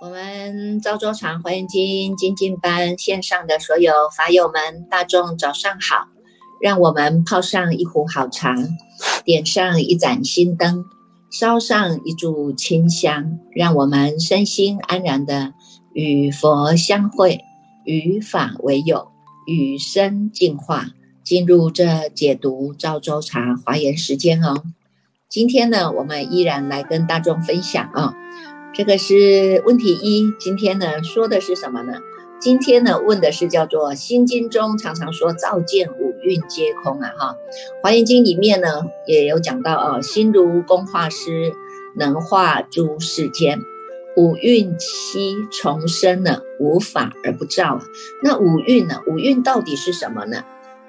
我们赵州禅华严经精进班线上的所有法友们，大众早上好！让我们泡上一壶好茶，点上一盏心灯，烧上一炷清香，让我们身心安然的与佛相会，与法为友，与生进化，进入这解读赵州茶华严时间哦。今天呢，我们依然来跟大众分享啊。这个是问题一，今天呢说的是什么呢？今天呢问的是叫做《心经》中常常说“照见五蕴皆空”啊，哈，《华严经》里面呢也有讲到哦，“心如工画师，能画诸世间，五蕴七重生呢，无法而不照啊。”那五蕴呢？五蕴到底是什么呢？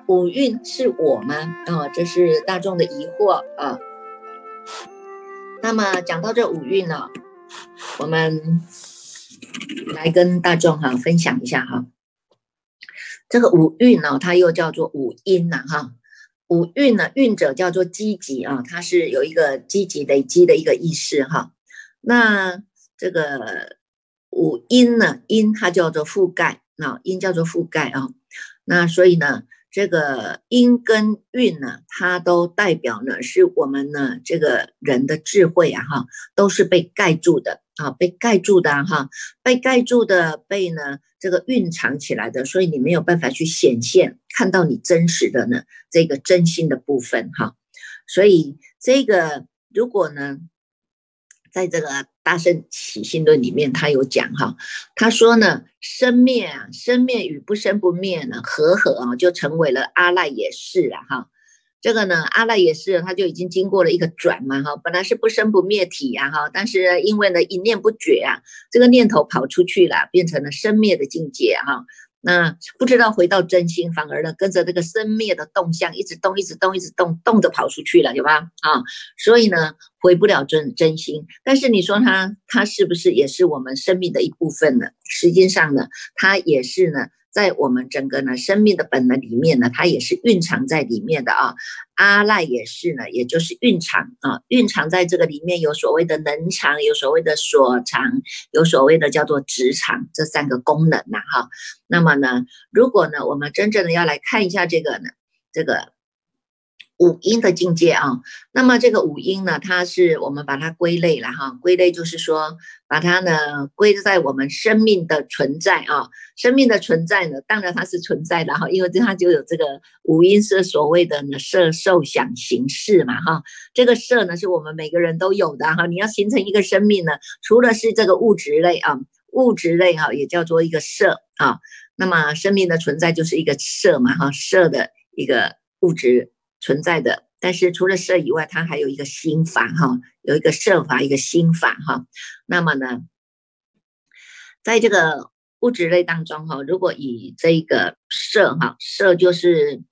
五蕴是我吗？啊，这是大众的疑惑啊。那么讲到这五蕴呢？我们来跟大众哈分享一下哈，这个五蕴呢，它又叫做五阴呐哈。五蕴呢，蕴者叫做积极啊，它是有一个积极累积的一个意识哈。那这个五阴呢，阴它叫做覆盖，那阴叫做覆盖啊。那所以呢。这个阴跟运呢，它都代表呢，是我们呢这个人的智慧啊，哈，都是被盖住的啊，被盖住的哈，被盖住的，被呢这个蕴藏起来的，所以你没有办法去显现，看到你真实的呢这个真心的部分哈，所以这个如果呢。在这个大圣起心论里面，他有讲哈，他说呢，生灭啊，生灭与不生不灭呢，合合啊，就成为了阿赖耶识了哈。这个呢，阿赖耶识它就已经经过了一个转嘛哈，本来是不生不灭体呀哈，但是因为呢一念不绝啊，这个念头跑出去了，变成了生灭的境界哈。那不知道回到真心，反而呢跟着这个生灭的动向一直动，一直动，一直动，动着跑出去了，有吧？啊，所以呢回不了真真心。但是你说它，它是不是也是我们生命的一部分呢？实际上呢，它也是呢。在我们整个呢生命的本能里面呢，它也是蕴藏在里面的啊。阿赖也是呢，也就是蕴藏啊，蕴藏在这个里面有所谓的能藏，有所谓的所藏，有所谓的叫做直藏这三个功能呐哈。那么呢，如果呢我们真正的要来看一下这个呢，这个。五音的境界啊，那么这个五音呢，它是我们把它归类了哈，归类就是说把它呢归在我们生命的存在啊，生命的存在呢，当然它是存在的哈，因为这它就有这个五音是所谓的呢色受想行识嘛哈，这个色呢是我们每个人都有的哈，你要形成一个生命呢，除了是这个物质类啊，物质类哈也叫做一个色啊，那么生命的存在就是一个色嘛哈，色的一个物质。存在的，但是除了色以外，它还有一个心法哈，有一个色法，一个心法哈。那么呢，在这个物质类当中哈，如果以这个色哈，色就是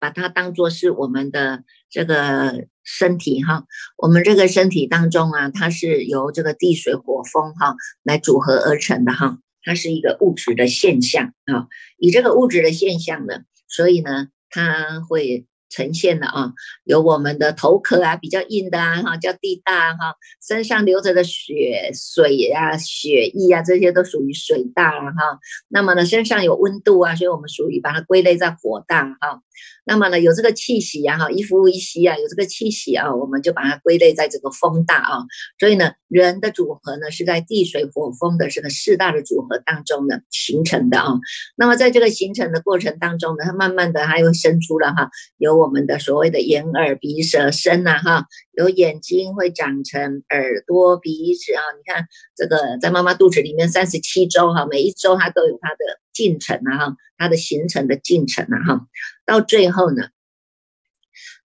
把它当做是我们的这个身体哈，我们这个身体当中啊，它是由这个地水火风哈来组合而成的哈，它是一个物质的现象啊。以这个物质的现象呢，所以呢，它会。呈现的啊，有我们的头壳啊，比较硬的啊，哈，叫地大哈，身上流着的血水呀、血液啊，这些都属于水大了哈。那么呢，身上有温度啊，所以我们属于把它归类在火大哈。那么呢，有这个气息呀，哈，一呼一吸啊，有这个气息啊，我们就把它归类在这个风大啊。所以呢，人的组合呢是在地水火风的这个四大的组合当中呢形成的啊。那么在这个形成的过程当中呢，它慢慢的它又生出了哈，有我们的所谓的眼耳鼻舌身呐哈，有眼睛会长成耳朵鼻子啊。你看这个在妈妈肚子里面三十七周哈，每一周它都有它的进程啊哈，它的形成的进程啊哈。到最后呢，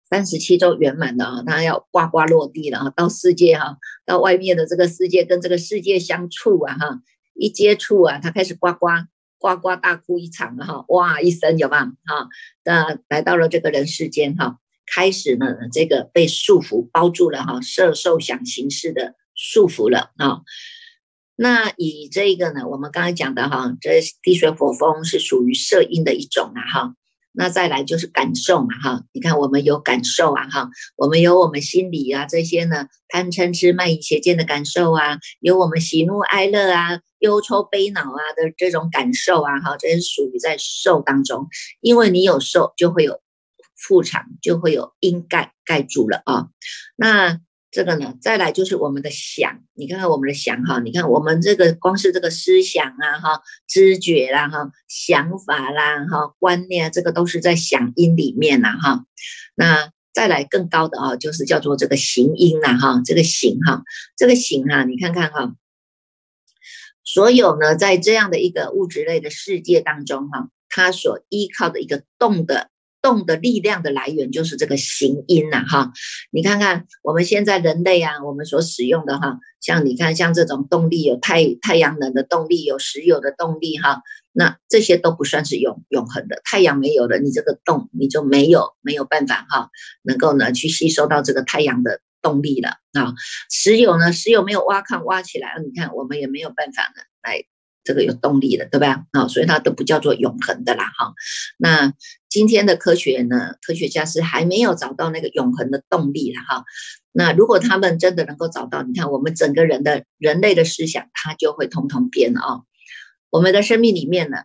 三十七周圆满的啊，他要呱呱落地了啊，到世界哈，到外面的这个世界跟这个世界相处啊哈，一接触啊，他开始呱呱呱呱大哭一场哈，哇一声有吧哈，那来到了这个人世间哈，开始呢这个被束缚包住了哈，色受想行识的束缚了啊。那以这个呢，我们刚才讲的哈，这地水火风是属于色阴的一种啊哈。那再来就是感受嘛哈，你看我们有感受啊哈，我们有我们心里啊这些呢贪嗔痴慢疑邪见的感受啊，有我们喜怒哀乐啊、忧愁悲恼啊的这种感受啊哈，这是属于在受当中，因为你有受就会有副场，就会有阴盖盖住了啊，那。这个呢，再来就是我们的想，你看看我们的想哈，你看我们这个光是这个思想啊哈，知觉啦哈，想法啦哈，观念啊，这个都是在想音里面呐哈。那再来更高的啊，就是叫做这个行音呐哈，这个行哈，这个行哈，你看看哈，所有呢，在这样的一个物质类的世界当中哈，它所依靠的一个动的。动的力量的来源就是这个行音呐，哈，你看看我们现在人类啊，我们所使用的哈，像你看像这种动力有太太阳能的动力，有石油的动力哈，那这些都不算是永永恒的。太阳没有了，你这个动你就没有没有办法哈，能够呢去吸收到这个太阳的动力了啊。石油呢，石油没有挖矿挖起来，你看我们也没有办法呢来。这个有动力的，对吧？啊，所以它都不叫做永恒的啦，哈。那今天的科学呢？科学家是还没有找到那个永恒的动力了，哈。那如果他们真的能够找到，你看我们整个人的人类的思想，它就会通通变了啊。我们的生命里面呢，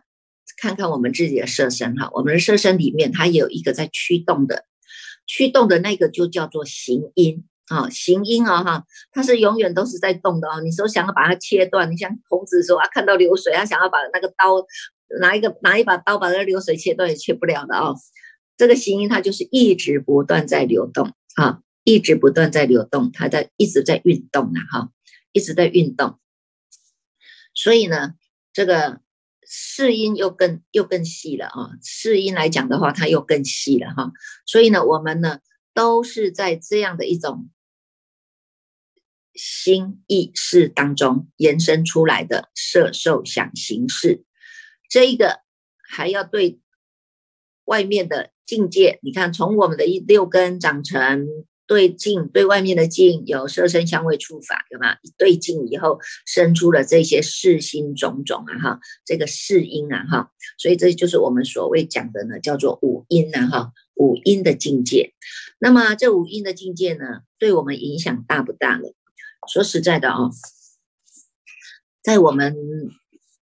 看看我们自己的色身，哈，我们的色身里面它有一个在驱动的，驱动的那个就叫做行因。啊，行音啊，哈，它是永远都是在动的哦。你说想要把它切断，你像孔子说啊，看到流水，他想要把那个刀拿一个拿一把刀把那个流水切断也切不了的哦。这个行音它就是一直不断在流动啊，一直不断在流动，它在一直在运动呢，哈，一直在运动。所以呢，这个四音又更又更细了啊，四音来讲的话，它又更细了哈。所以呢，我们呢都是在这样的一种。心意识当中延伸出来的色受想行识，这一个还要对外面的境界，你看从我们的一六根长成对境，对外面的境有色身香味触法，对吗？对境以后生出了这些事心种种啊，哈，这个事因啊，哈，所以这就是我们所谓讲的呢，叫做五因呐，哈，五因的境界。那么这五因的境界呢，对我们影响大不大呢？说实在的啊，在我们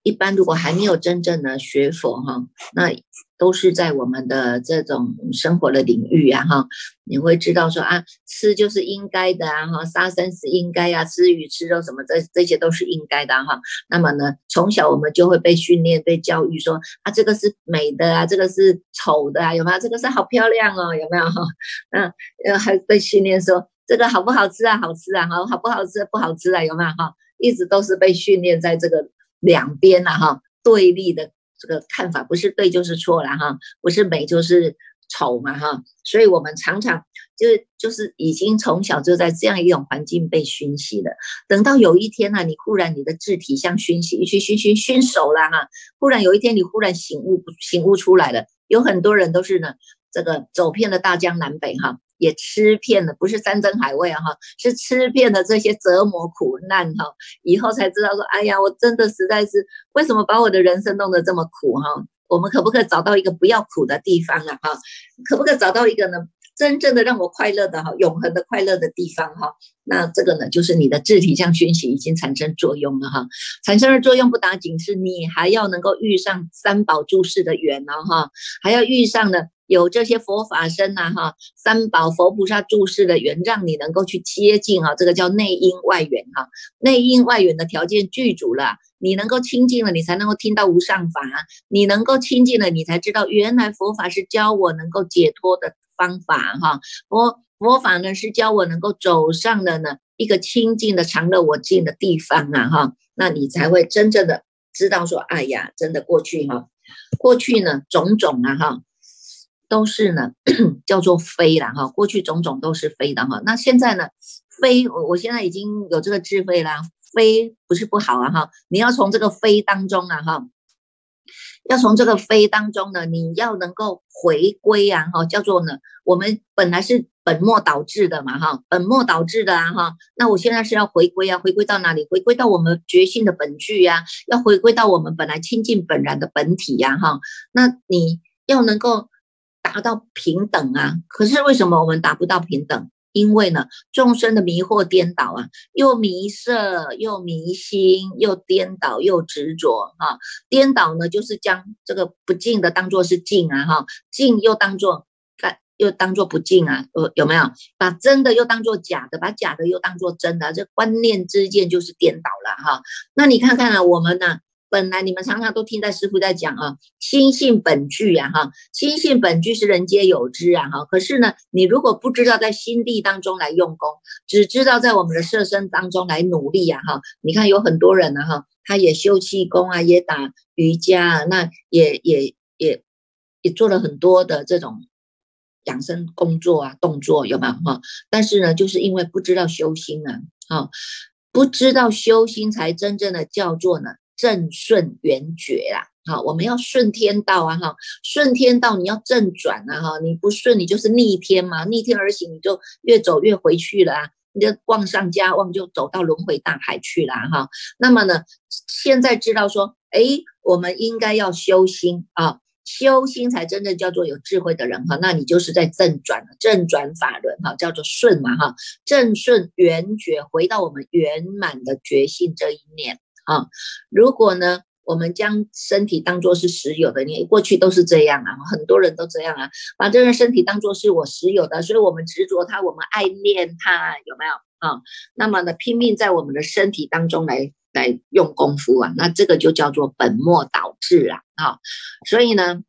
一般如果还没有真正的学佛哈，那都是在我们的这种生活的领域啊哈，你会知道说啊，吃就是应该的啊哈，杀生是应该呀，吃鱼吃肉什么这这些都是应该的哈。那么呢，从小我们就会被训练、被教育说啊，这个是美的啊，这个是丑的啊，有没有？这个是好漂亮哦，有没有哈？嗯，呃，还被训练说。这个好不好吃啊？好吃啊！好好不好吃？不好吃啊！有没有哈？一直都是被训练在这个两边呐哈，对立的这个看法，不是对就是错了哈，不是美就是丑嘛哈。所以我们常常就就是已经从小就在这样一种环境被熏习了。等到有一天呢，你忽然你的肢体像熏习熏熏熏熏熟了哈，忽然有一天你忽然醒悟醒悟出来了。有很多人都是呢，这个走遍了大江南北哈。也吃遍了，不是山珍海味啊哈，是吃遍了这些折磨苦难哈，以后才知道说，哎呀，我真的实在是为什么把我的人生弄得这么苦哈？我们可不可以找到一个不要苦的地方啊哈？可不可以找到一个呢，真正的让我快乐的哈，永恒的快乐的地方哈？那这个呢，就是你的自体相熏习已经产生作用了哈，产生的作用不打紧，是你还要能够遇上三宝注释的缘哦哈，还要遇上呢。有这些佛法身呐，哈，三宝佛菩萨注释的缘，让你能够去接近哈，这个叫内因外缘哈，内因外缘的条件具足了，你能够亲近了，你才能够听到无上法，你能够亲近了，你才知道原来佛法是教我能够解脱的方法哈，佛佛法呢是教我能够走上了呢一个清净的常乐我净的地方啊哈，那你才会真正的知道说，哎呀，真的过去哈，过去呢种种啊哈。都是呢，叫做非了哈。过去种种都是非的哈。那现在呢，非我我现在已经有这个智慧啦。非不是不好啊哈。你要从这个非当中啊哈，要从这个非当中呢，你要能够回归啊哈。叫做呢，我们本来是本末倒置的嘛哈，本末倒置的啊哈。那我现在是要回归啊，回归到哪里？回归到我们觉性的本具呀，要回归到我们本来清净本然的本体呀哈。那你要能够达到平等啊，可是为什么我们达不到平等？因为呢，众生的迷惑颠倒啊，又迷色，又迷心，又颠倒，又执着啊。颠倒呢，就是将这个不净的当做是净啊，哈，净又当做干，又当做不净啊，有有没有？把真的又当做假的，把假的又当做真的，这观念之间就是颠倒了哈。那你看看啊，我们呢？本来你们常常都听在师傅在讲啊，心性本具呀，哈，心性本具是人皆有之啊，哈。可是呢，你如果不知道在心地当中来用功，只知道在我们的色身当中来努力呀，哈。你看有很多人呢，哈，他也修气功啊，也打瑜伽啊，那也也也也做了很多的这种养生工作啊，动作有没有哈？但是呢，就是因为不知道修心啊，哈，不知道修心才真正的叫做呢。正顺圆觉啦，好，我们要顺天道啊，哈，顺天道你要正转啊，哈，你不顺你就是逆天嘛，逆天而行你就越走越回去了啊，你就望上加望就走到轮回大海去了哈。那么呢，现在知道说，哎，我们应该要修心啊，修心才真正叫做有智慧的人哈，那你就是在正转了正转法轮哈，叫做顺嘛哈，正顺圆觉回到我们圆满的觉性这一念。啊，如果呢，我们将身体当做是实有的，你过去都是这样啊，很多人都这样啊，把这个身体当做是我实有的，所以我们执着它，我们爱念它，有没有啊？那么呢，拼命在我们的身体当中来来用功夫啊，那这个就叫做本末倒置啊，啊，所以呢，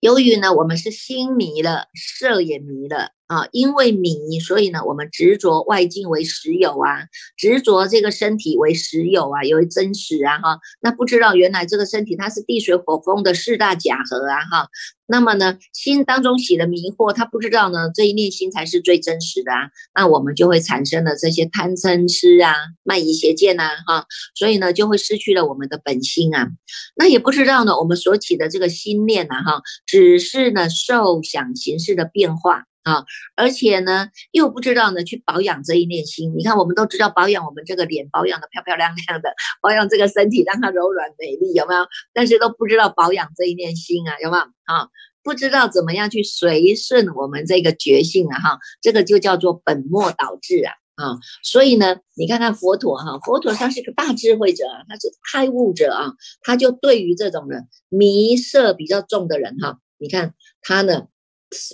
由于呢，我们是心迷了，色也迷了。啊，因为迷，所以呢，我们执着外境为实有啊，执着这个身体为实有啊，为真实啊，哈，那不知道原来这个身体它是地水火风的四大假合啊，哈，那么呢，心当中起了迷惑，他不知道呢，这一念心才是最真实的啊，那我们就会产生了这些贪嗔痴啊、慢疑邪见呐，哈，所以呢，就会失去了我们的本心啊，那也不知道呢，我们所起的这个心念呐，哈，只是呢受想行识的变化。啊，而且呢，又不知道呢去保养这一念心。你看，我们都知道保养我们这个脸，保养的漂漂亮亮的，保养这个身体，让它柔软美丽，有没有？但是都不知道保养这一念心啊，有没有？啊，不知道怎么样去随顺我们这个觉性啊，哈，这个就叫做本末倒置啊，啊，所以呢，你看看佛陀哈，佛陀他是个大智慧者，他是开悟者啊，他就对于这种人迷色比较重的人哈，你看他呢。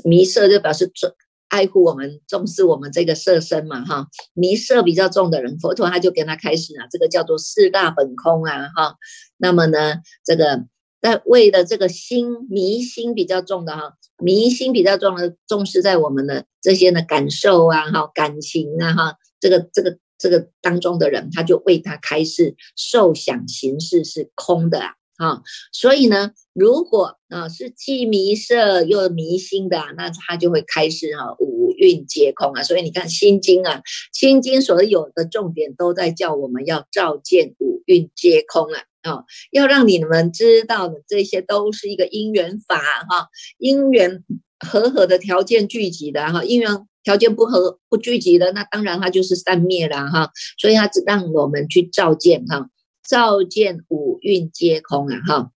迷色就表示重爱护我们，重视我们这个色身嘛，哈。迷色比较重的人，佛陀他就跟他开始啊，这个叫做四大本空啊，哈。那么呢，这个在为了这个心迷心比较重的哈，迷心比较重的重视在我们的这些呢感受啊，哈，感情啊，哈，这个这个这个当中的人，他就为他开示受想行识是空的啊。啊，所以呢，如果啊是既迷色又迷心的，那他就会开始哈五蕴皆空啊。所以你看《心经》啊，《心经》所有的重点都在叫我们要照见五蕴皆空啊，啊，要让你们知道的这些都是一个因缘法哈，因缘和合的条件聚集的哈，因缘条件不合不聚集的，那当然它就是散灭了哈。所以它只让我们去照见哈。照见五蕴皆空啊，哈，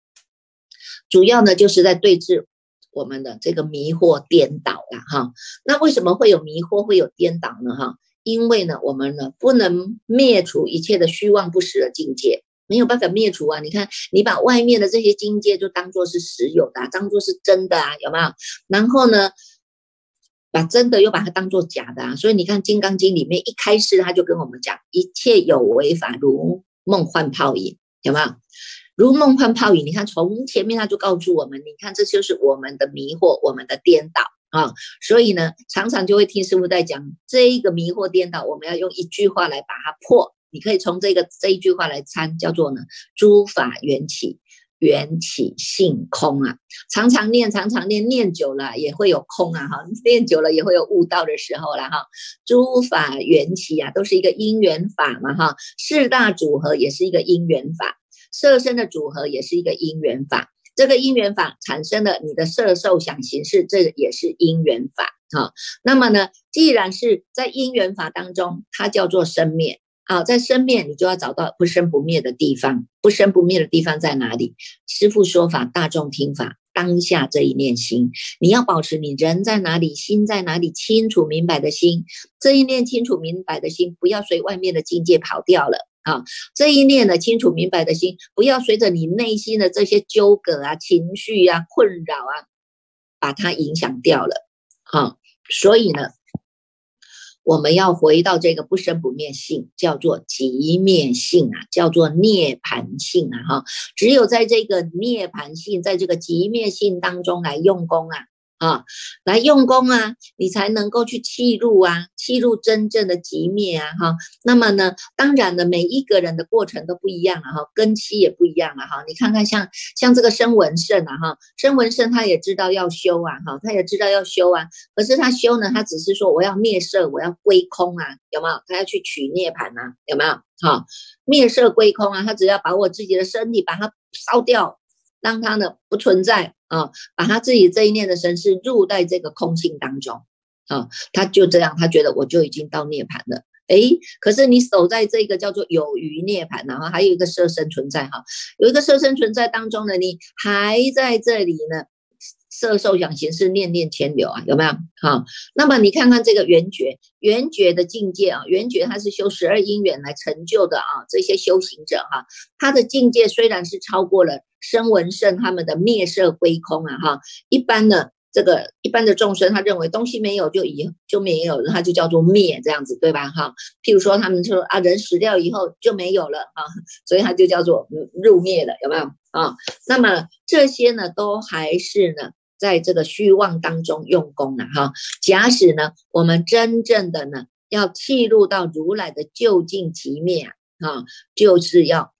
主要呢就是在对峙我们的这个迷惑颠倒了哈。那为什么会有迷惑，会有颠倒呢？哈，因为呢，我们呢不能灭除一切的虚妄不实的境界，没有办法灭除啊。你看，你把外面的这些境界就当做是实有的，当做是真的啊，有没有？然后呢，把真的又把它当做假的啊。所以你看《金刚经》里面一开始他就跟我们讲，一切有为法如。梦幻泡影有没有？如梦幻泡影，你看从前面他就告诉我们，你看这就是我们的迷惑，我们的颠倒啊。所以呢，常常就会听师傅在讲这一个迷惑颠倒，我们要用一句话来把它破。你可以从这个这一句话来参，叫做呢诸法缘起。缘起性空啊，常常念，常常念，念久了也会有空啊，哈，念久了也会有悟道的时候了，哈。诸法缘起啊，都是一个因缘法嘛，哈。四大组合也是一个因缘法，色身的组合也是一个因缘法，这个因缘法产生了你的色受想行识，这个也是因缘法啊。那么呢，既然是在因缘法当中，它叫做生灭啊，在生灭你就要找到不生不灭的地方，不生不灭的地方在哪里？师父说法，大众听法。当下这一念心，你要保持你人在哪里，心在哪里，清楚明白的心，这一念清楚明白的心，不要随外面的境界跑掉了啊！这一念的清楚明白的心，不要随着你内心的这些纠葛啊、情绪啊、困扰啊，把它影响掉了啊！所以呢。我们要回到这个不生不灭性，叫做极灭性啊，叫做涅盘性啊，哈，只有在这个涅盘性，在这个极灭性当中来用功啊。啊，来用功啊，你才能够去契入啊，契入真正的极灭啊，哈。那么呢，当然呢，每一个人的过程都不一样了哈，根期也不一样了哈。你看看像像这个申文胜啊，哈，申文胜他也知道要修啊，哈，他也知道要修啊。可是他修呢，他只是说我要灭色，我要归空啊，有没有？他要去取涅盘啊，有没有？哈，灭色归空啊，他只要把我自己的身体把它烧掉。让他呢不存在啊，把他自己这一念的神识入在这个空性当中啊，他就这样，他觉得我就已经到涅盘了。哎，可是你守在这个叫做有余涅盘，然后还有一个色身存在哈，有一个色身存在当中呢，你还在这里呢。色受想行识念念牵流啊，有没有？好，那么你看看这个圆觉，圆觉的境界啊，圆觉它是修十二因缘来成就的啊，这些修行者哈，他的境界虽然是超过了声闻圣他们的灭色归空啊哈，一般的这个一般的众生，他认为东西没有就以就没有了，他就叫做灭这样子，对吧？哈，譬如说他们说啊，人死掉以后就没有了啊，所以他就叫做入灭了，有没有啊？那么这些呢，都还是呢。在这个虚妄当中用功了哈。假使呢，我们真正的呢，要契入到如来的究竟极灭啊，就是要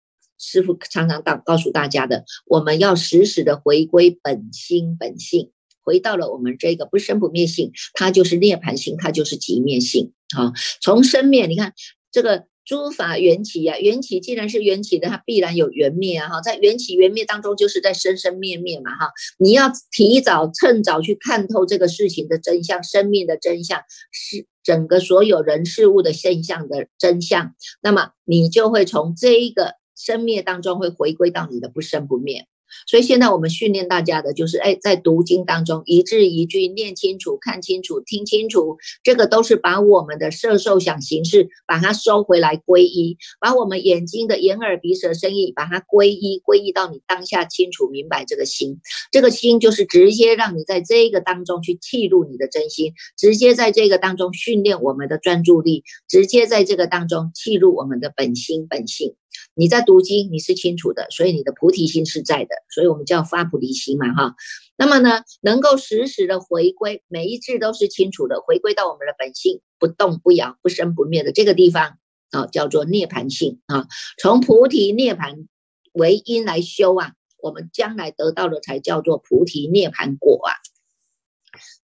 师傅常常告告诉大家的，我们要时时的回归本心本性，回到了我们这个不生不灭性，它就是涅盘性，它就是极灭性啊。从生灭，你看这个。诸法缘起呀，缘起既然是缘起的，它必然有缘灭啊！哈，在缘起缘灭当中，就是在生生灭灭嘛！哈，你要提早趁早去看透这个事情的真相，生命的真相是整个所有人事物的现象的真相，那么你就会从这一个生灭当中会回归到你的不生不灭。所以现在我们训练大家的就是，哎，在读经当中一字一句念清楚、看清楚、听清楚，这个都是把我们的色受想行识把它收回来归一，把我们眼睛的眼耳鼻舌身意把它归一，归一到你当下清楚明白这个心，这个心就是直接让你在这个当中去记录你的真心，直接在这个当中训练我们的专注力，直接在这个当中记录我们的本心本性。你在读经，你是清楚的，所以你的菩提心是在的，所以我们叫发菩提心嘛，哈。那么呢，能够时时的回归，每一字都是清楚的，回归到我们的本性，不动不摇，不生不灭的这个地方啊，叫做涅盘性啊。从菩提涅盘为因来修啊，我们将来得到的才叫做菩提涅盘果啊。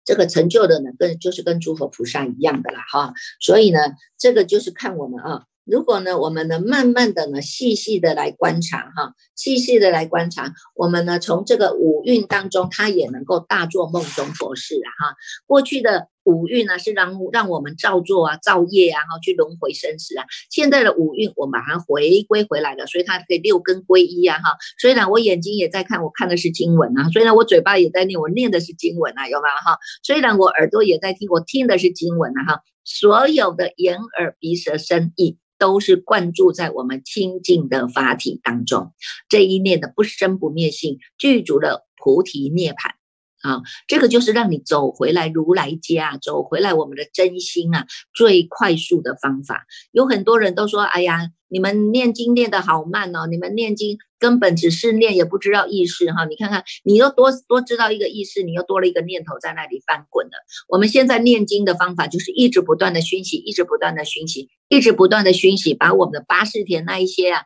这个成就的呢，跟就是跟诸佛菩萨一样的啦，哈。所以呢，这个就是看我们啊。如果呢，我们能，慢慢的呢，细细的来观察哈，细细的来观察，我们呢，从这个五蕴当中，它也能够大做梦中佛事啊哈。过去的五蕴呢，是让让我们造作啊、造业啊，哈，去轮回生死啊。现在的五蕴，我把它回归回来了，所以它可以六根归一啊哈。虽然我眼睛也在看，我看的是经文啊；虽然我嘴巴也在念，我念的是经文啊，有没有哈？虽然我耳朵也在听，我听的是经文啊哈。所有的眼耳鼻舌身意。都是灌注在我们清净的法体当中，这一念的不生不灭性具足了菩提涅槃啊，这个就是让你走回来如来家，走回来我们的真心啊，最快速的方法。有很多人都说，哎呀。你们念经念得好慢哦！你们念经根本只是念，也不知道意思哈。你看看，你又多多知道一个意思，你又多了一个念头在那里翻滚了。我们现在念经的方法就是一直不断的熏习，一直不断的熏习，一直不断的熏习，把我们的八世田那一些啊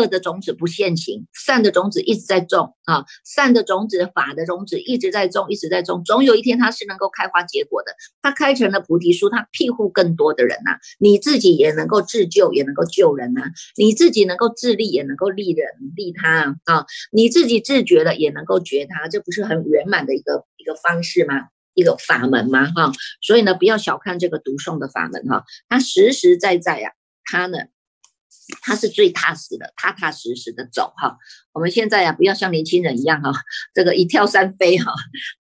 恶的种子不现行，善的种子一直在种啊，善的种子、法的种子一直在种，一直在种，总有一天它是能够开花结果的。它开成了菩提树，它庇护更多的人呐，你自己也能够自救，也能够救人呐，你自己能够自利，也能够利人利他啊，你自己自觉了，也能够觉他，这不是很圆满的一个一个方式吗？一个法门吗？哈，所以呢，不要小看这个读诵的法门哈，它实实在在呀，它呢。他是最踏实的，踏踏实实的走哈。我们现在呀，不要像年轻人一样哈，这个一跳三飞哈，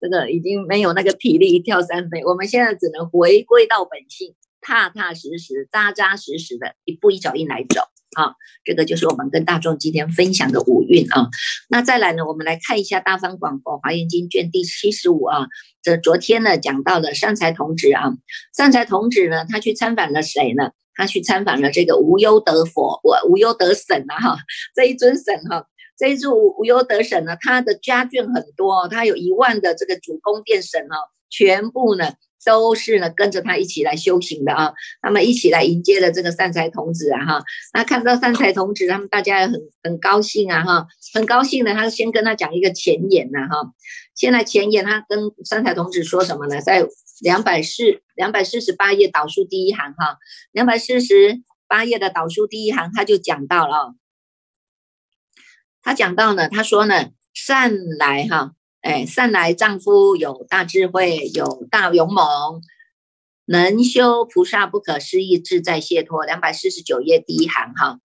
这个已经没有那个体力一跳三飞。我们现在只能回归到本性，踏踏实实、扎扎实实的一步一脚印来走啊。这个就是我们跟大众今天分享的五蕴啊。那再来呢，我们来看一下《大方广佛华严经》卷第七十五啊。这昨天呢讲到了善财童子啊，善财童子呢，他去参访了谁呢？他去参访了这个无忧德佛，我无忧德神啊，哈，这一尊神哈，这一尊无无忧德神呢，他的家眷很多，他有一万的这个主宫殿神啊，全部呢都是呢跟着他一起来修行的啊，他们一起来迎接了这个善财童子啊，哈，那看到善财童子，他们大家也很很高兴啊，哈，很高兴的，他先跟他讲一个前言呐，哈，现在前言他跟善财童子说什么呢，在。两百四两百四十八页导数第一行哈，两百四十八页的导数第一行，他就讲到了，他讲到呢，他说呢，善来哈，哎，善来丈夫有大智慧，有大勇猛，能修菩萨不可思议自在解脱。两百四十九页第一行哈，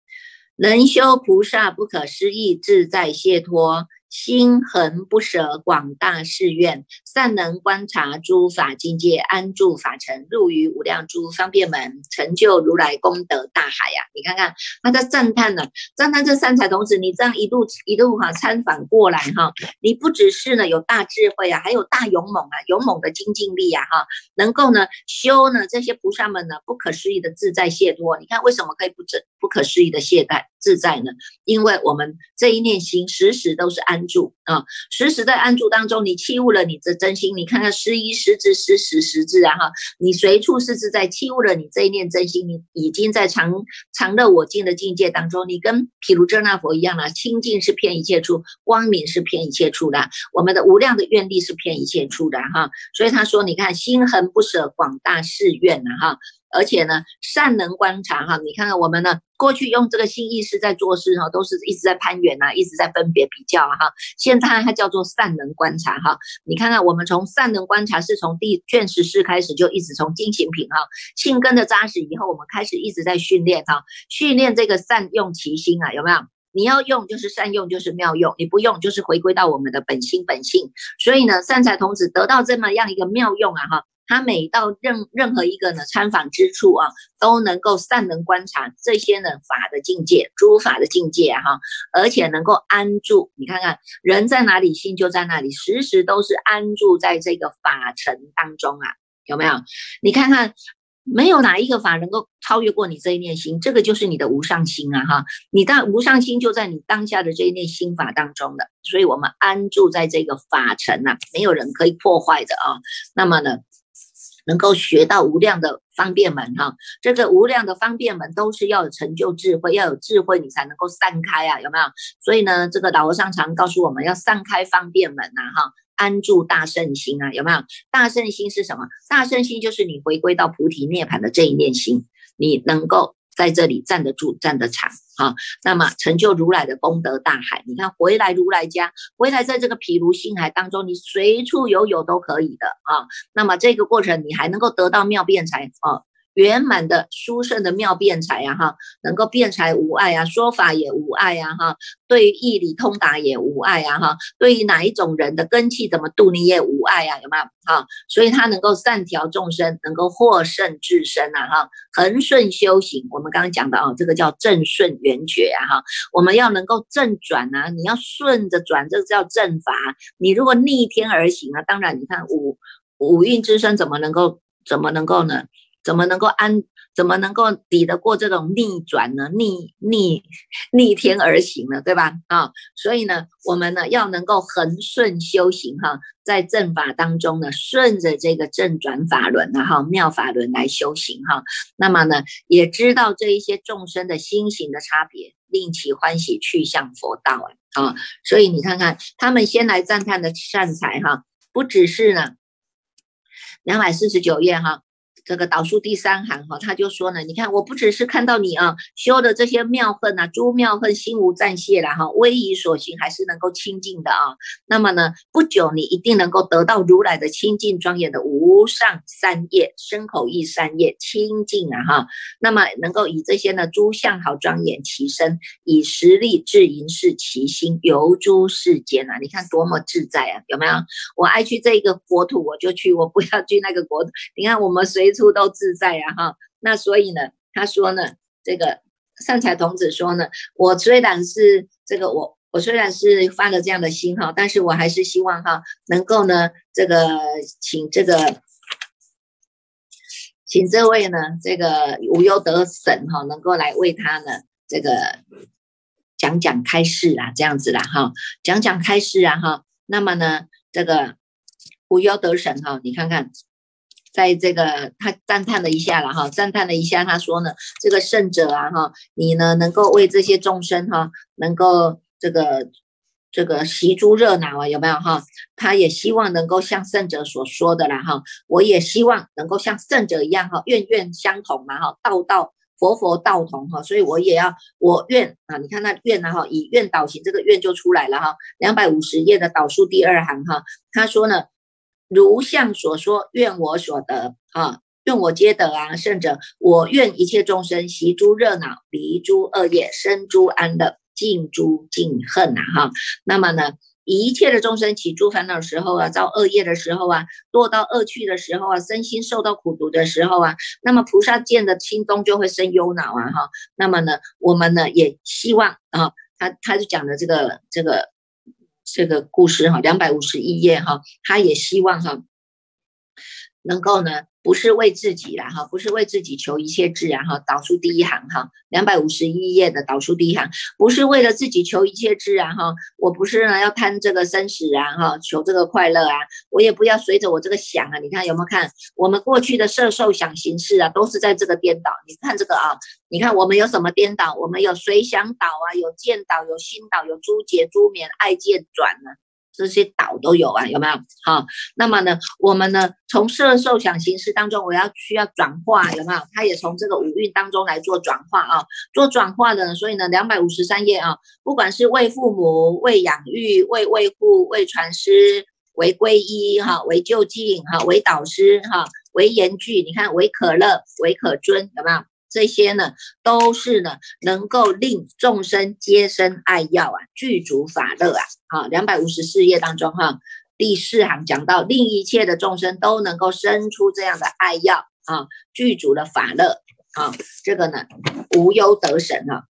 能修菩萨不可思议自在解脱。心恒不舍广大誓愿，善能观察诸法境界，安住法尘，入于无量诸方便门，成就如来功德大海呀！你看看他在赞叹呢，赞叹这三才童子，你这样一路一路哈参访过来哈，你不只是呢有大智慧啊，还有大勇猛啊，勇猛的精进力啊哈，能够呢修呢这些菩萨们呢不可思议的自在解脱。你看为什么可以不自不可思议的懈怠自在呢？因为我们这一念心时时都是安。住啊，时时在安住当中，你弃悟了你的真心。你看看十一十字十十十字啊哈，你随处是自在，弃悟了你这一念真心，你已经在常常乐我净的境界当中。你跟毗卢遮那佛一样了，清净是偏一切处，光明是偏一切处的。我们的无量的愿力是偏一切处的哈。所以他说，你看心恒不舍广大誓愿呐哈。而且呢，善能观察哈，你看看我们呢，过去用这个心意识在做事哈，都是一直在攀缘呐，一直在分别比较哈。现在它叫做善能观察哈，你看看我们从善能观察是从第卷十四开始就一直从精行品哈，性根的扎实以后，我们开始一直在训练哈，训练这个善用其心啊，有没有？你要用就是善用，就是妙用；你不用就是回归到我们的本心本性。所以呢，善财童子得到这么样一个妙用啊哈。他每到任任何一个呢参访之处啊，都能够善能观察这些呢法的境界，诸法的境界哈，而且能够安住。你看看人在哪里，心就在那里，时时都是安住在这个法尘当中啊，有没有？你看看，没有哪一个法能够超越过你这一念心，这个就是你的无上心啊哈。你当无上心就在你当下的这一念心法当中的，所以我们安住在这个法尘呐，没有人可以破坏的啊。那么呢？能够学到无量的方便门哈，这个无量的方便门都是要有成就智慧，要有智慧你才能够散开啊，有没有？所以呢，这个老和尚常告诉我们要散开方便门呐哈，安住大圣心啊，有没有？大圣心是什么？大圣心就是你回归到菩提涅槃的这一念心，你能够。在这里站得住，站得长，啊，那么成就如来的功德大海。你看，回来如来家，回来在这个毗卢星海当中，你随处游泳都可以的啊。那么这个过程，你还能够得到妙辩才啊。圆满的殊胜的妙辩才呀哈，能够辩才无碍啊，说法也无碍呀哈，对于义理通达也无碍呀哈，对于哪一种人的根气怎么度你也无碍呀，有没有哈？所以他能够善调众生，能够获胜自身呐哈，恒顺修行。我们刚刚讲的啊，这个叫正顺圆觉啊哈，我们要能够正转啊，你要顺着转，这个叫正法。你如果逆天而行啊，当然你看五五蕴之身怎么能够怎么能够呢？怎么能够安怎么能够抵得过这种逆转呢？逆逆逆天而行呢？对吧？啊，所以呢，我们呢要能够恒顺修行哈，在正法当中呢，顺着这个正转法轮啊哈，妙法轮来修行哈。那么呢，也知道这一些众生的心行的差别，令其欢喜去向佛道啊啊。所以你看看，他们先来赞叹的善财哈，不只是呢。两百四十九页哈。这个导数第三行哈，他就说呢，你看我不只是看到你啊修的这些妙恨啊，诸妙恨心无暂泄了哈，威仪所行还是能够清净的啊。那么呢，不久你一定能够得到如来的清净庄严的无上三业，身口意三业清净啊哈。那么能够以这些呢诸相好庄严其身，以实力智盈是其心，游诸世间啊，你看多么自在啊，有没有？我爱去这个国土我就去，我不要去那个国土。你看我们随。处都自在呀，哈，那所以呢，他说呢，这个善财童子说呢，我虽然是这个我我虽然是发了这样的心哈，但是我还是希望哈，能够呢，这个请这个请这位呢，这个无忧得神哈，能够来为他呢，这个讲讲开示啊，这样子啦哈，讲讲开示啊哈，那么呢，这个无忧得神哈，你看看。在这个他赞叹了一下了哈，赞叹了一下，他说呢，这个圣者啊哈，你呢能够为这些众生哈，能够这个这个习诸热闹啊，有没有哈？他也希望能够像圣者所说的啦哈，我也希望能够像圣者一样哈，愿愿相同嘛哈，道道佛佛道同哈，所以我也要我愿啊，你看那愿呢哈，以愿导行，这个愿就出来了哈，两百五十页的导数第二行哈，他说呢。如像所说，愿我所得啊，愿我皆得啊，甚者我愿一切众生习诸热闹，离诸恶业，生诸安乐，尽诸尽恨呐哈。那么呢，一切的众生起诸烦恼的时候啊，造恶业的时候啊，堕到恶趣的时候啊，身心受到苦毒的时候啊，那么菩萨见的心中就会生忧恼啊哈。那么呢，我们呢也希望啊，他他就讲的这个这个。这个故事哈，两百五十一页哈，他也希望哈，能够呢。不是为自己啦哈，不是为自己求一切智然哈，导出第一行哈，两百五十一页的导出第一行，不是为了自己求一切智然哈，我不是呢要贪这个生死啊哈，求这个快乐啊，我也不要随着我这个想啊，你看有没有看我们过去的色受想行识啊，都是在这个颠倒，你看这个啊，你看我们有什么颠倒？我们有随想倒啊，有见倒，有心倒，有诸结诸眠爱见转呢。这些岛都有啊，有没有？好，那么呢，我们呢，从色受想行识当中，我要需要转化，有没有？它也从这个五蕴当中来做转化啊，做转化的。所以呢，两百五十三页啊，不管是为父母、为养育、为维护、为传师、为皈依哈、为就近哈、为导师哈、为严具，你看为可乐、为可尊，有没有？这些呢，都是呢，能够令众生皆生爱药啊，具足法乐啊。好，两百五十四页当中哈，第四行讲到，令一切的众生都能够生出这样的爱药啊，具足的法乐啊。这个呢，无忧得神啊，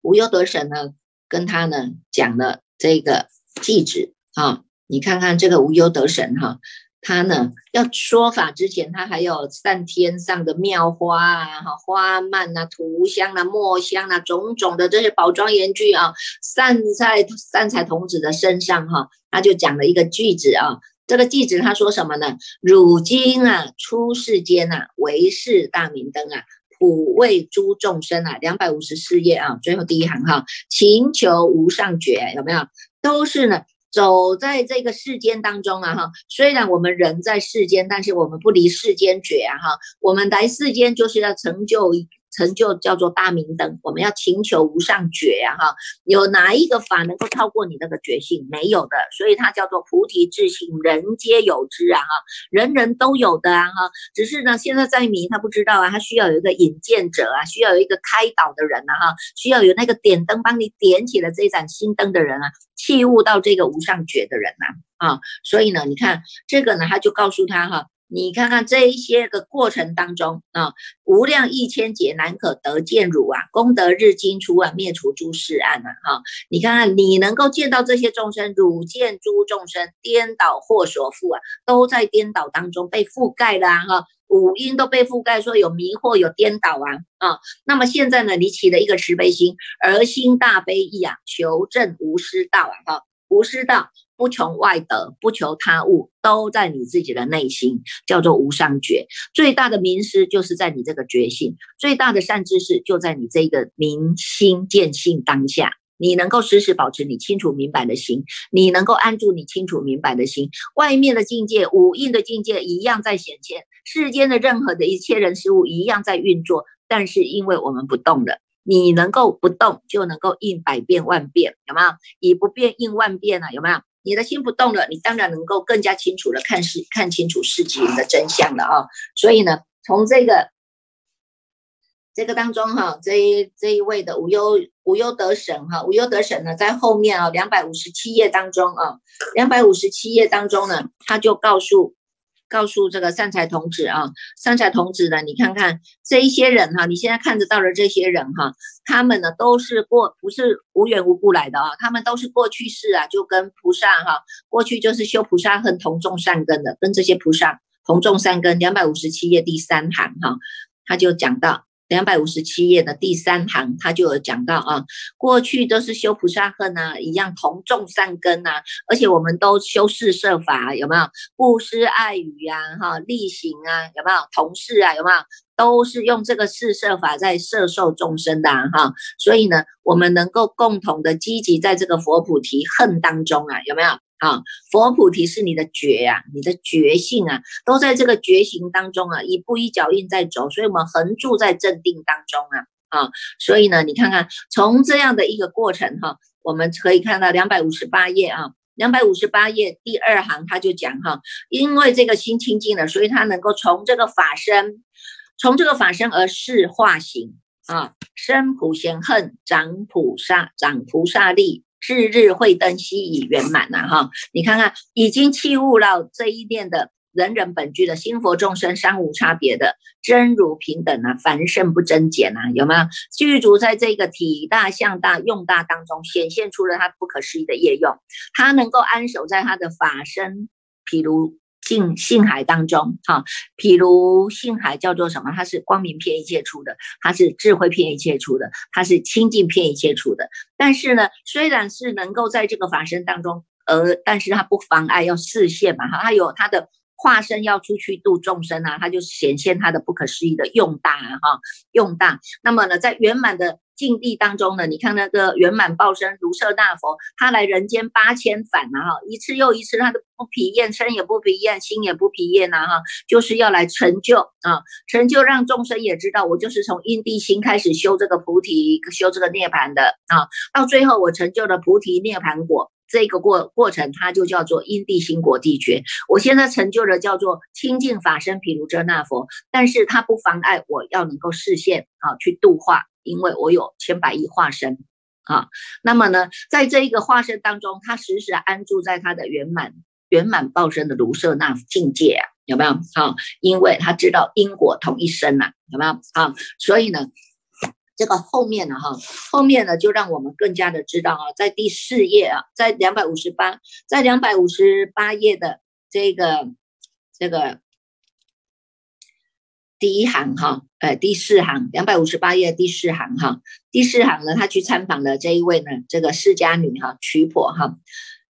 无忧得神呢，跟他呢讲了这个句子啊，你看看这个无忧得神哈。他呢，要说法之前，他还有散天上的妙花啊，哈，花蔓啊，涂香啊，墨香啊，种种的这些宝庄严具啊，散在散财童子的身上哈。他就讲了一个句子啊，这个句子他说什么呢？汝今啊，出世间啊，为是大明灯啊，普为诸众生啊，两百五十四页啊，最后第一行哈，勤求无上觉，有没有？都是呢。走在这个世间当中啊，哈，虽然我们人在世间，但是我们不离世间觉啊，哈，我们来世间就是要成就。成就叫做大明灯，我们要请求无上觉呀，哈，有哪一个法能够超过你那个觉性？没有的，所以它叫做菩提智性，人皆有之啊，哈，人人都有的啊，哈，只是呢，现在在迷，他不知道啊，他需要有一个引荐者啊，需要有一个开导的人啊，哈，需要有那个点灯帮你点起了这盏心灯的人啊，器悟到这个无上觉的人呐，啊，所以呢，你看这个呢，他就告诉他哈。你看看这一些个过程当中啊，无量亿千劫难可得见汝啊，功德日精出啊，灭除诸世案啊，哈！你看看你能够见到这些众生，汝见诸众生颠倒或所覆啊，都在颠倒当中被覆盖了啊，哈！五阴都被覆盖，说有迷惑，有颠倒啊啊。那么现在呢，你起了一个慈悲心，而心大悲意啊，求证无师道啊，哈，无师道不求外得，不求他物，都在你自己的内心，叫做无上觉。最大的名师就是在你这个觉性，最大的善知识就在你这个明心见性当下。你能够时时保持你清楚明白的心，你能够安住你清楚明白的心，外面的境界、五印的境界一样在显现，世间的任何的一切人事物一样在运作，但是因为我们不动了，你能够不动，就能够应百变万变，有没有？以不变应万变啊，有没有？你的心不动了，你当然能够更加清楚的看事，看清楚事情的真相了啊！所以呢，从这个。这个当中哈，这一这一位的无忧无忧得神哈，无忧得神呢，在后面啊两百五十七页当中啊，两百五十七页当中呢，他就告诉告诉这个善财童子啊，善财童子呢，你看看这一些人哈，你现在看得到的这些人哈，他们呢都是过不是无缘无故来的啊，他们都是过去式啊，就跟菩萨哈，过去就是修菩萨很同种善根的，跟这些菩萨同种善根。两百五十七页第三行哈，他就讲到。两百五十七页的第三行，他就有讲到啊，过去都是修菩萨恨啊，一样同种善根啊，而且我们都修四摄法，有没有？布施、爱语啊，哈，力行啊，有没有？同事啊，有没有？都是用这个四摄法在摄受众生的哈，所以呢，我们能够共同的积极在这个佛菩提恨当中啊，有没有？啊，佛菩提是你的觉呀，你的觉性啊，都在这个觉行当中啊，一步一脚印在走，所以我们横住在镇定当中啊，啊，所以呢，你看看从这样的一个过程哈，我们可以看到两百五十八页啊，两百五十八页第二行他就讲哈，因为这个心清净了，所以他能够从这个法身，从这个法身而示化形啊，生普贤恨，长菩萨，长菩萨力。日日慧灯悉已圆满呐，哈！你看看，已经弃悟到这一念的人人本具的心佛众生三无差别的真如平等啊，凡圣不增减啊，有没有？具足在这个体大、相大、用大当中，显现出了他不可思议的业用，他能够安守在他的法身，譬如。性性海当中，哈，譬如性海叫做什么？它是光明偏一切出的，它是智慧偏一切出的，它是清净偏一切出的。但是呢，虽然是能够在这个法身当中，而但是它不妨碍要视线嘛，哈，它有它的化身要出去度众生啊，他就显现他的不可思议的用大啊，哈，用大。那么呢，在圆满的。境地当中呢，你看那个圆满报身如舍大佛，他来人间八千返啊，哈，一次又一次，他都不疲厌，身也不疲厌，心也不疲厌呐，哈，就是要来成就啊，成就让众生也知道，我就是从因地心开始修这个菩提，修这个涅槃的啊，到最后我成就了菩提涅槃果，这个过过程，它就叫做因地心果地觉。我现在成就的叫做清净法身毗卢遮那佛，但是它不妨碍我要能够视现啊，去度化。因为我有千百亿化身啊，那么呢，在这一个化身当中，他时时安住在他的圆满圆满报身的卢舍那境界啊，有没有？啊，因为他知道因果同一生呐，有没有？啊，所以呢，这个后面呢，哈，后面呢，就让我们更加的知道啊，在第四页啊，在两百五十八，在两百五十八页的这个这个。第一行哈，呃，第四行两百五十八页第四行哈，第四行呢，他去参访的这一位呢，这个释迦女哈，曲婆哈。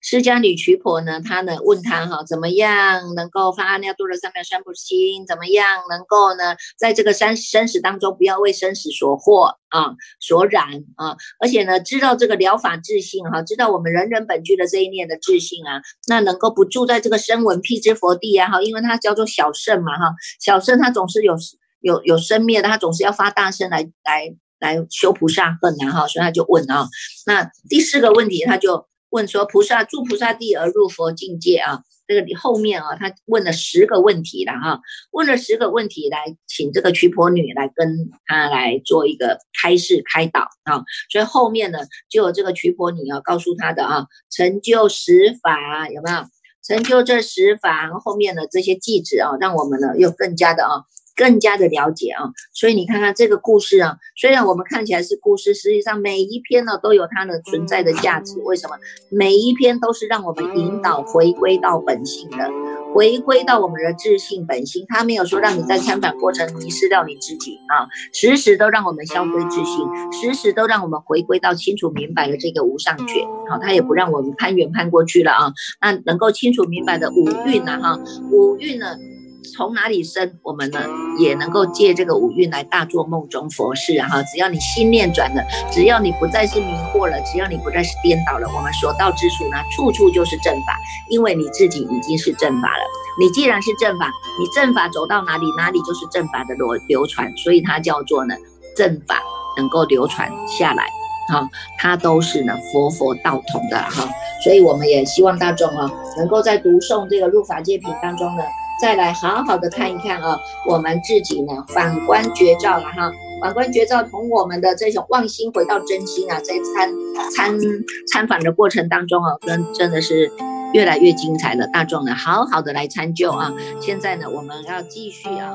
释迦女曲婆呢，她呢问他哈，怎么样能够发阿耨多罗三藐三菩提心？怎么样能够呢，在这个生生死当中，不要为生死所惑啊，所染啊？而且呢，知道这个疗法自信哈，知道我们人人本具的这一念的自信啊，那能够不住在这个声闻辟支佛地啊哈，因为它叫做小圣嘛哈，小圣它总是有有有生灭的，它总是要发大声来来来修菩萨恨啊哈，所以他就问啊，那第四个问题他就。问说菩萨住菩萨地而入佛境界啊，这个后面啊，他问了十个问题了哈，问了十个问题来请这个瞿婆女来跟他来做一个开示开导啊，所以后面呢就有这个瞿婆女啊告诉他的啊，成就十法有没有？成就这十法后面的这些记子啊，让我们呢又更加的啊。更加的了解啊，所以你看看这个故事啊，虽然我们看起来是故事，实际上每一篇呢都有它的存在的价值。为什么？每一篇都是让我们引导回归到本性的，回归到我们的自信本心。它没有说让你在参访过程迷失掉你自己啊，时时都让我们消归自信，时时都让我们回归到清楚明白的这个无上觉。好，它也不让我们攀缘攀过去了啊。那能够清楚明白的五蕴呢？哈，五蕴呢？从哪里生，我们呢也能够借这个五蕴来大做梦中佛事啊！哈，只要你心念转了，只要你不再是迷惑了，只要你不再是颠倒了，我们所到之处呢，处处就是正法，因为你自己已经是正法了。你既然是正法，你正法走到哪里，哪里就是正法的流流传，所以它叫做呢正法能够流传下来，哈，它都是呢佛佛道同的哈。所以我们也希望大众啊，能够在读诵这个入法界品当中呢。再来好好的看一看啊，我们自己呢反观绝照了哈，反观绝照从我们的这种忘心回到真心啊，在参参参访的过程当中啊，真真的是越来越精彩了。大众呢好好的来参就啊，现在呢我们要继续啊。